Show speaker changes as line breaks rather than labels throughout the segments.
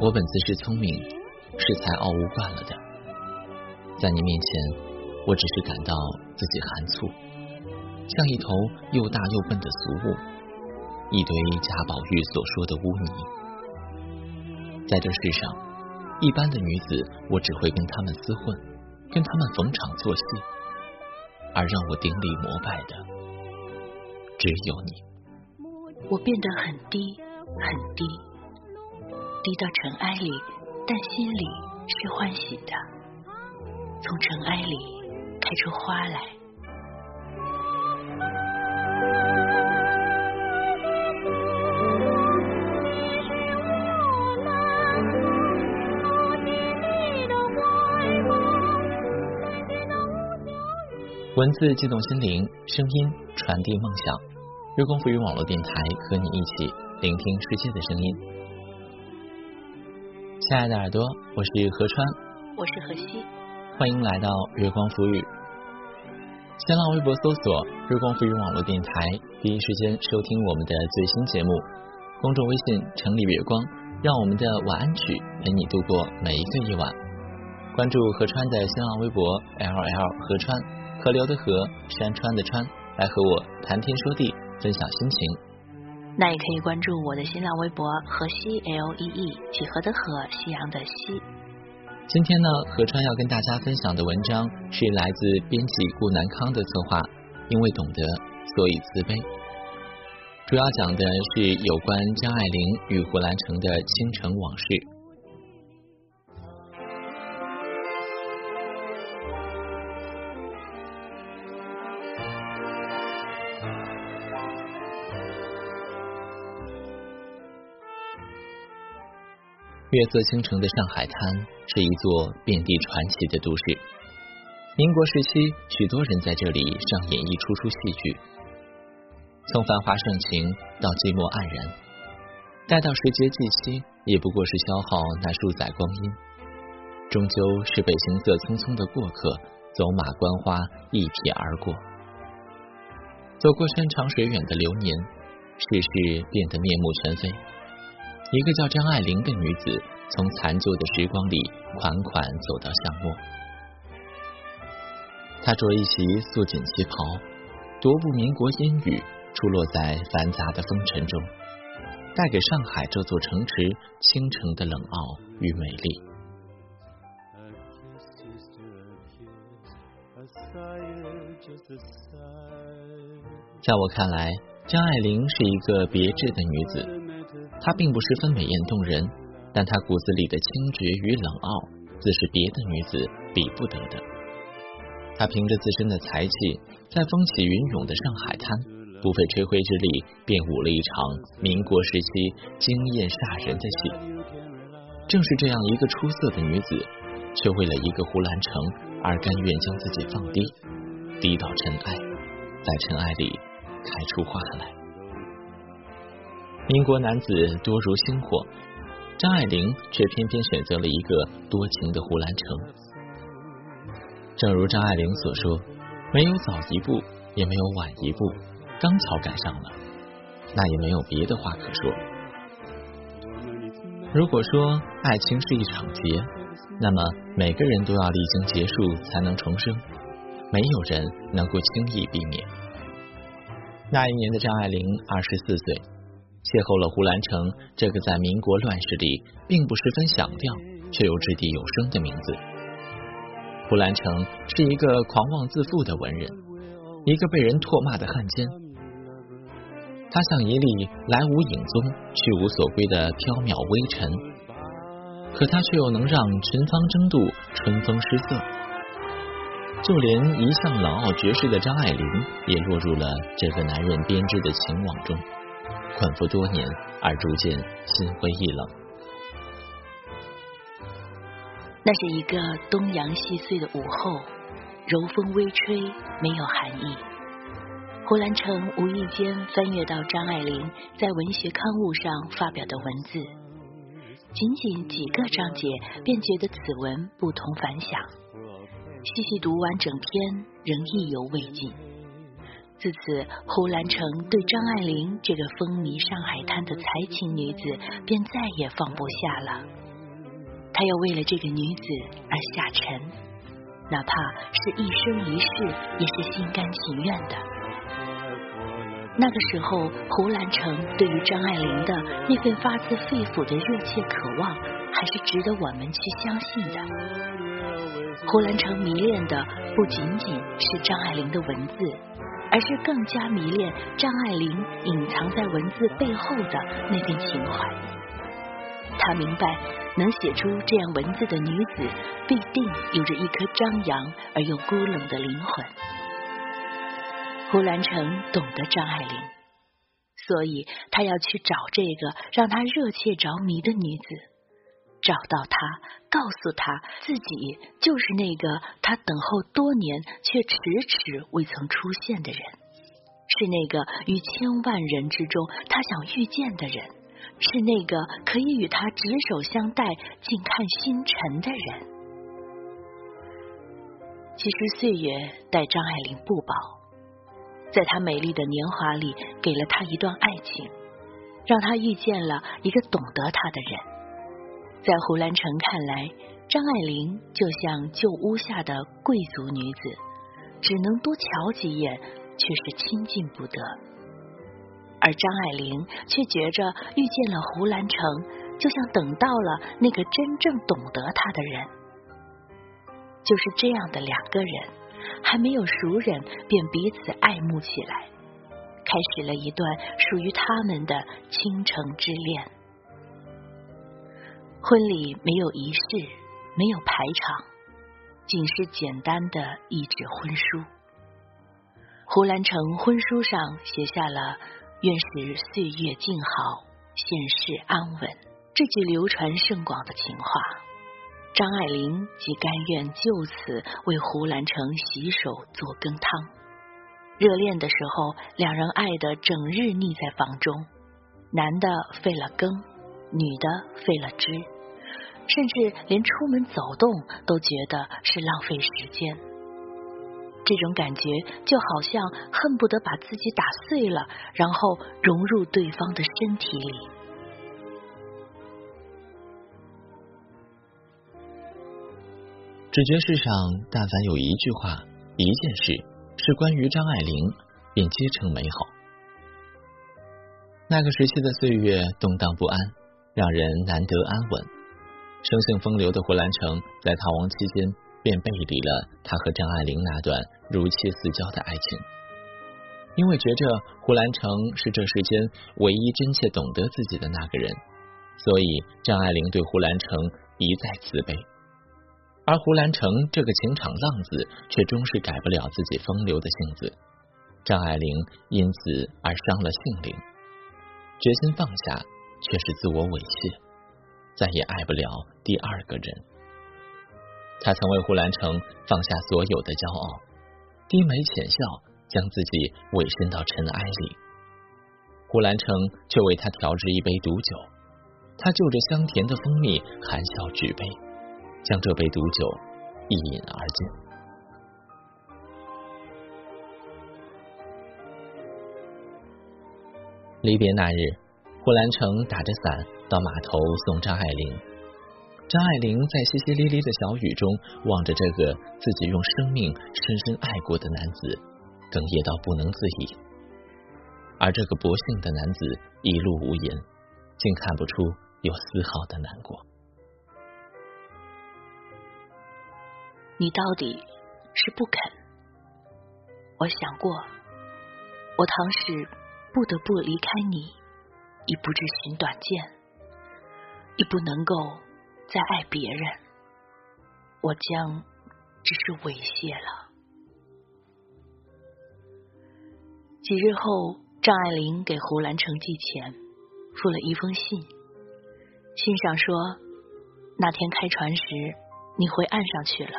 我本自是聪明，是才傲物惯了的，在你面前，我只是感到自己寒醋，像一头又大又笨的俗物，一堆贾宝玉所说的污泥。在这世上，一般的女子，我只会跟他们厮混，跟他们逢场作戏，而让我顶礼膜拜的，只有你。
我变得很低，很低，低到尘埃里，但心里是欢喜的。从尘埃里开出花来。
文字激动心灵，声音传递梦想。月光浮语网络电台和你一起聆听世界的声音。亲爱的耳朵，我是何川，
我是何西，
欢迎来到月光浮语。新浪微博搜索“月光浮语网络电台”，第一时间收听我们的最新节目。公众微信“城里月光”，让我们的晚安曲陪你度过每一个夜晚。关注何川的新浪微博 “L L 何川”，河流的河，山川的川，来和我谈天说地。分享心情，
那也可以关注我的新浪微博河西 L E E 几何的河夕阳的夕。
今天呢，何川要跟大家分享的文章是来自编辑顾南康的策划，因为懂得，所以慈悲。主要讲的是有关张爱玲与胡兰成的倾城往事。月色倾城的上海滩是一座遍地传奇的都市。民国时期，许多人在这里上演一出出戏剧。从繁华盛情到寂寞黯然，待到时节既期，也不过是消耗那数载光阴，终究是被行色匆匆的过客走马观花一瞥而过。走过山长水远的流年，世事变得面目全非。一个叫张爱玲的女子，从残旧的时光里款款走到巷陌。她着一袭素锦旗袍，踱步民国烟雨，出落在繁杂的风尘中，带给上海这座城池倾城的冷傲与美丽。在我看来，张爱玲是一个别致的女子。她并不十分美艳动人，但她骨子里的清绝与冷傲，自是别的女子比不得的。她凭着自身的才气，在风起云涌的上海滩，不费吹灰之力，便舞了一场民国时期惊艳煞人的戏。正是这样一个出色的女子，却为了一个胡兰成而甘愿将自己放低，低到尘埃，在尘埃里开出花来。民国男子多如星火，张爱玲却偏偏选择了一个多情的胡兰成。正如张爱玲所说：“没有早一步，也没有晚一步，刚巧赶上了，那也没有别的话可说。”如果说爱情是一场劫，那么每个人都要历经结束才能重生，没有人能够轻易避免。那一年的张爱玲二十四岁。邂逅了胡兰成这个在民国乱世里并不十分响亮却又掷地有声的名字。胡兰成是一个狂妄自负的文人，一个被人唾骂的汉奸。他像一粒来无影踪、去无所归的缥缈微尘，可他却又能让群芳争妒、春风失色。就连一向冷傲绝世的张爱玲，也落入了这个男人编织的情网中。困缚多年，而逐渐心灰意冷。
那是一个东阳细碎的午后，柔风微吹，没有寒意。胡兰成无意间翻阅到张爱玲在文学刊物上发表的文字，仅仅几个章节，便觉得此文不同凡响。细细读完整篇，仍意犹未尽。自此，胡兰成对张爱玲这个风靡上海滩的才情女子便再也放不下了。他要为了这个女子而下沉，哪怕是一生一世，也是心甘情愿的。那个时候，胡兰成对于张爱玲的那份发自肺腑的热切渴望，还是值得我们去相信的。胡兰成迷恋的不仅仅是张爱玲的文字，而是更加迷恋张爱玲隐藏在文字背后的那份情怀。他明白，能写出这样文字的女子，必定有着一颗张扬而又孤冷的灵魂。胡兰成懂得张爱玲，所以他要去找这个让他热切着迷的女子，找到他，告诉他自己就是那个他等候多年却迟迟未曾出现的人，是那个于千万人之中他想遇见的人，是那个可以与他执手相待、静看星辰的人。其实岁月待张爱玲不薄。在她美丽的年华里，给了她一段爱情，让她遇见了一个懂得她的人。在胡兰成看来，张爱玲就像旧屋下的贵族女子，只能多瞧几眼，却是亲近不得。而张爱玲却觉着遇见了胡兰成，就像等到了那个真正懂得她的人。就是这样的两个人。还没有熟人，便彼此爱慕起来，开始了一段属于他们的倾城之恋。婚礼没有仪式，没有排场，仅是简单的一纸婚书。胡兰成婚书上写下了“愿使岁月静好，现世安稳”这句流传甚广的情话。张爱玲即甘愿就此为胡兰成洗手做羹汤。热恋的时候，两人爱的整日腻在房中，男的废了羹，女的废了肢，甚至连出门走动都觉得是浪费时间。这种感觉就好像恨不得把自己打碎了，然后融入对方的身体里。
只觉世上但凡有一句话、一件事是关于张爱玲，便皆成美好。那个时期的岁月动荡不安，让人难得安稳。生性风流的胡兰成在逃亡期间，便背离了他和张爱玲那段如漆似胶的爱情，因为觉着胡兰成是这世间唯一真切懂得自己的那个人，所以张爱玲对胡兰成一再慈悲。而胡兰成这个情场浪子，却终是改不了自己风流的性子。张爱玲因此而伤了性灵，决心放下，却是自我猥亵，再也爱不了第二个人。他曾为胡兰成放下所有的骄傲，低眉浅笑，将自己委身到尘埃里。胡兰成却为他调制一杯毒酒，他就着香甜的蜂蜜，含笑举杯。将这杯毒酒一饮而尽。离别那日，胡兰成打着伞到码头送张爱玲。张爱玲在淅淅沥沥的小雨中，望着这个自己用生命深深爱过的男子，哽咽到不能自已。而这个不幸的男子一路无言，竟看不出有丝毫的难过。
你到底是不肯？我想过，我倘使不得不离开你，已不知寻短见，亦不能够再爱别人，我将只是猥亵了。几日后，张爱玲给胡兰成寄钱，附了一封信，信上说，那天开船时，你回岸上去了。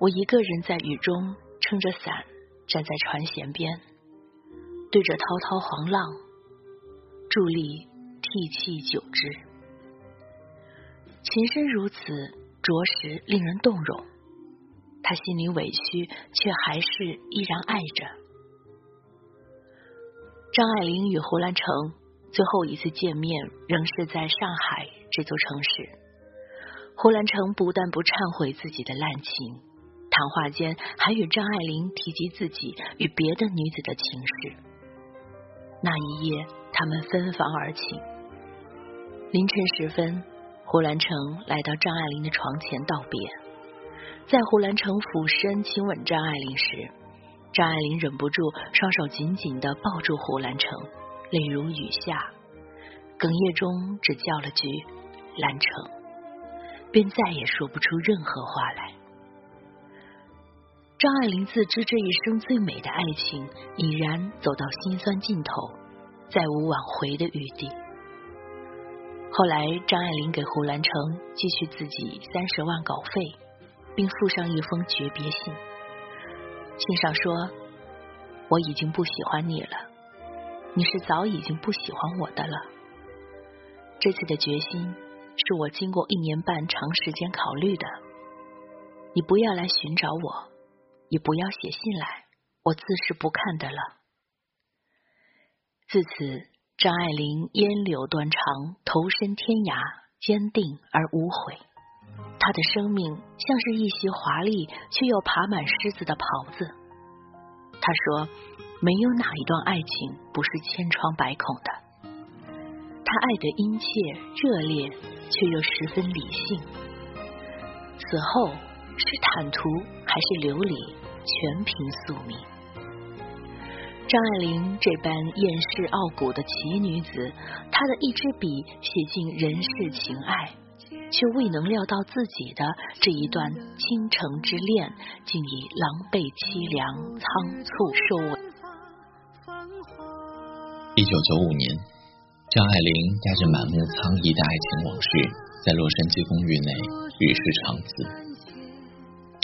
我一个人在雨中撑着伞站在船舷边，对着滔滔黄浪助力涕泣久之。情深如此，着实令人动容。他心里委屈，却还是依然爱着。张爱玲与胡兰成最后一次见面，仍是在上海这座城市。胡兰成不但不忏悔自己的滥情，谈话间还与张爱玲提及自己与别的女子的情事。那一夜，他们分房而寝。凌晨时分，胡兰成来到张爱玲的床前道别。在胡兰成俯身亲吻张爱玲时，张爱玲忍不住双手紧紧的抱住胡兰成，泪如雨下，哽咽中只叫了句“兰成”，便再也说不出任何话来。张爱玲自知这一生最美的爱情已然走到心酸尽头，再无挽回的余地。后来，张爱玲给胡兰成寄去自己三十万稿费，并附上一封诀别信。信上说：“我已经不喜欢你了，你是早已经不喜欢我的了。这次的决心是我经过一年半长时间考虑的。你不要来寻找我。”也不要写信来，我自是不看的了。自此，张爱玲烟柳断肠，投身天涯，坚定而无悔。她的生命像是一袭华丽却又爬满虱子的袍子。她说：“没有哪一段爱情不是千疮百孔的。”她爱得殷切热烈，却又十分理性。此后是坦途还是流离？全凭宿命。张爱玲这般厌世傲骨的奇女子，她的一支笔写尽人世情爱，却未能料到自己的这一段倾城之恋，竟以狼狈凄凉、仓促收尾。
一九九五年，张爱玲带着满目苍夷的爱情往事，在洛杉矶公寓内与世长辞。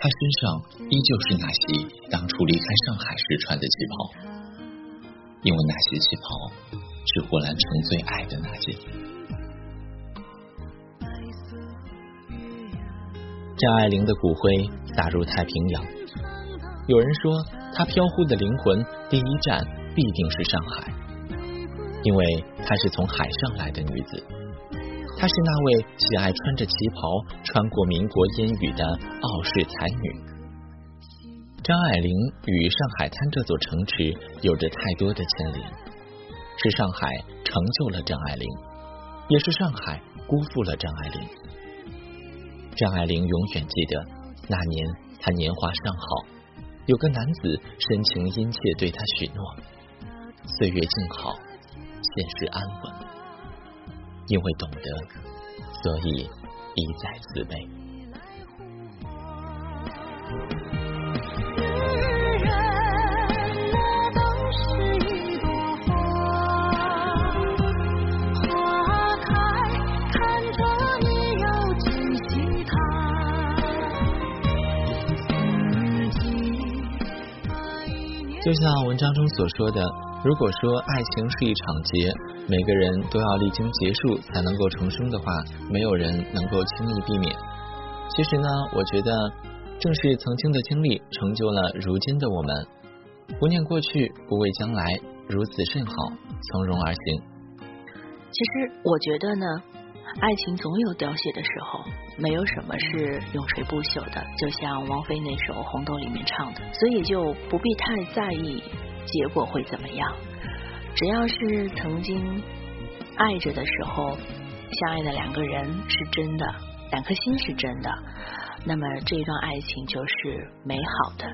她身上依旧是那袭当初离开上海时穿的旗袍，因为那些旗袍是胡兰成最爱的那件。张爱玲的骨灰撒入太平洋，有人说她飘忽的灵魂第一站必定是上海，因为她是从海上来的女子。她是那位喜爱穿着旗袍穿过民国烟雨的傲世才女。张爱玲与上海滩这座城池有着太多的牵连，是上海成就了张爱玲，也是上海辜负了张爱玲。张爱玲永远记得那年她年华尚好，有个男子深情殷切对她许诺：岁月静好，现实安稳。因为懂得，所以一再慈悲。就像文章中所说的，如果说爱情是一场劫。每个人都要历经结束才能够重生的话，没有人能够轻易避免。其实呢，我觉得正是曾经的经历成就了如今的我们。不念过去，不畏将来，如此甚好，从容而行。
其实我觉得呢，爱情总有凋谢的时候，没有什么是永垂不朽的。就像王菲那首《红豆》里面唱的，所以就不必太在意结果会怎么样。只要是曾经爱着的时候，相爱的两个人是真的，两颗心是真的，那么这一段爱情就是美好的。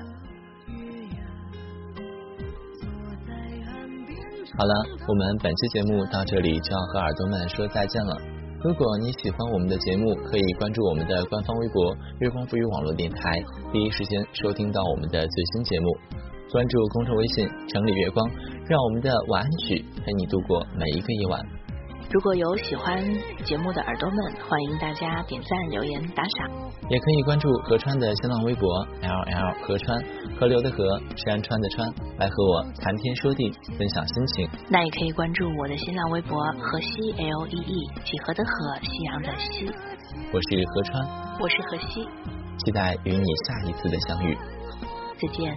好了，我们本期节目到这里就要和耳朵们说再见了。如果你喜欢我们的节目，可以关注我们的官方微博“月光赋予网络电台”，第一时间收听到我们的最新节目。关注公众微信“城里月光”，让我们的晚安曲陪你度过每一个夜晚。
如果有喜欢节目的耳朵们，欢迎大家点赞、留言、打赏。
也可以关注何川的新浪微博 “L L 何川”，河流的河，山川的川，来和我谈天说地，分享心情。
那也可以关注我的新浪微博“河西 L E E”，几何的河，夕阳的西。
我是何川，
我是河西，
期待与你下一次的相遇。
再见。